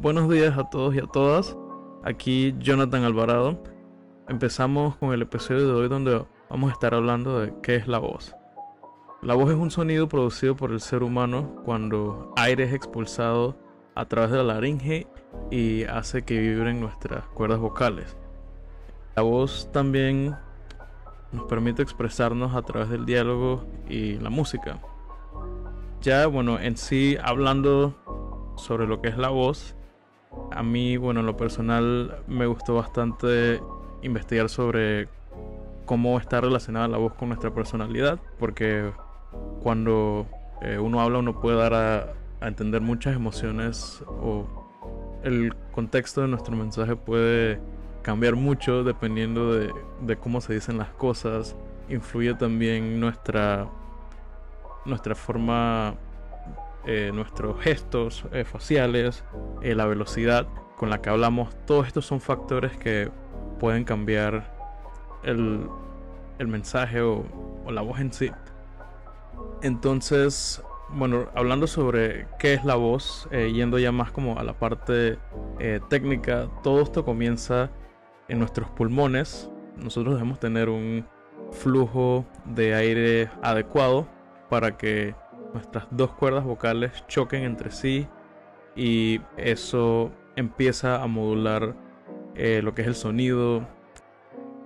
buenos días a todos y a todas. Aquí Jonathan Alvarado. Empezamos con el episodio de hoy donde vamos a estar hablando de qué es la voz. La voz es un sonido producido por el ser humano cuando aire es expulsado a través de la laringe y hace que vibren nuestras cuerdas vocales. La voz también nos permite expresarnos a través del diálogo y la música. Ya, bueno, en sí, hablando sobre lo que es la voz, a mí, bueno, en lo personal me gustó bastante investigar sobre cómo está relacionada la voz con nuestra personalidad, porque cuando eh, uno habla uno puede dar a, entender muchas emociones o el contexto de nuestro mensaje puede cambiar mucho dependiendo de, de cómo se dicen las cosas. Influye también nuestra, nuestra forma eh, nuestros gestos eh, faciales, eh, la velocidad con la que hablamos, todos estos son factores que pueden cambiar el, mensaje o, la voz en sí. Entonces, bueno, hablando sobre qué es la voz, yendo ya más como a la parte técnica, todo esto comienza en nuestros pulmones. Nosotros debemos tener un flujo de aire adecuado para que nuestras dos cuerdas vocales choquen entre sí y eso empieza a modular eh, lo que es el sonido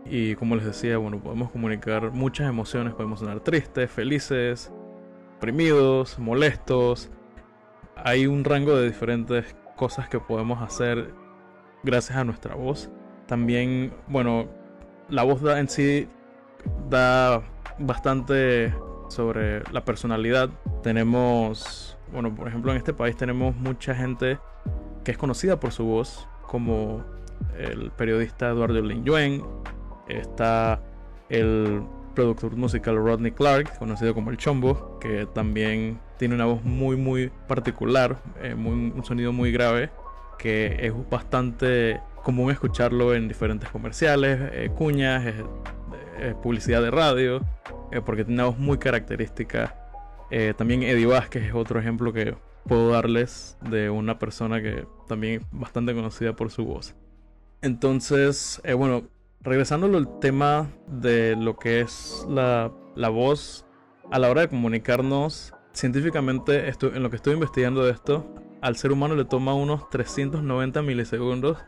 y como les decía, bueno, podemos comunicar muchas emociones, podemos sonar tristes, felices, oprimidos, molestos. Hay un rango de diferentes cosas que podemos hacer gracias a nuestra voz. También, bueno, la voz da en sí da bastante sobre la personalidad. Tenemos, bueno, por ejemplo, en este país tenemos mucha gente que es conocida por su voz, como el periodista Eduardo Lin Yuen, está el productor musical Rodney Clark, conocido como el Chombo, que también tiene una voz muy muy particular, eh, un sonido muy grave, que es bastante común escucharlo en diferentes comerciales, eh, cuñas, publicidad de radio. Eh, porque tiene una voz muy característica. Eh, también Eddie Vázquez es otro ejemplo que puedo darles de una persona que también es bastante conocida por su voz. Entonces, eh, bueno, regresando al tema de lo que es la, la, voz a la hora de comunicarnos, científicamente en lo que estoy investigando de esto, al ser humano le toma unos 390 milisegundos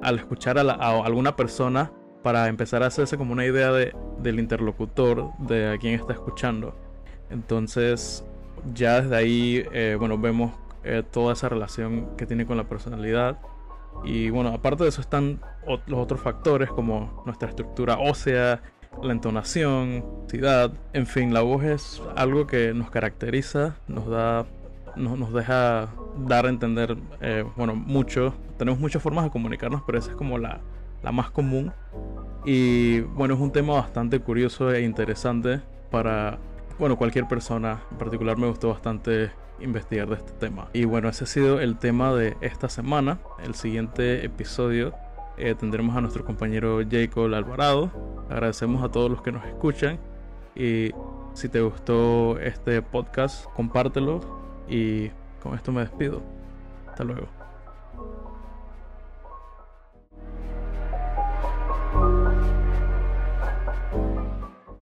al escuchar a alguna persona para empezar a hacerse como una idea de, del interlocutor, de a quien está escuchando. Entonces, ya desde ahí, eh, bueno, vemos eh, toda esa relación que tiene con la personalidad. Y bueno, aparte de eso están los otros factores como nuestra estructura ósea, la entonación, ciudad, en fin, la voz es algo que nos caracteriza, nos da, nos deja dar a entender, eh, bueno, mucho. Tenemos muchas formas de comunicarnos, pero esa es como la, la más común. Y bueno, es un tema bastante curioso e interesante para, bueno, cualquier persona. En particular me gustó bastante investigar de este tema. Y bueno, ese ha sido el tema de esta semana. El siguiente episodio eh, tendremos a nuestro compañero Jacob Alvarado. Agradecemos a todos los que nos escuchan. Y si te gustó este podcast, compártelo. Y con esto me despido. Hasta luego.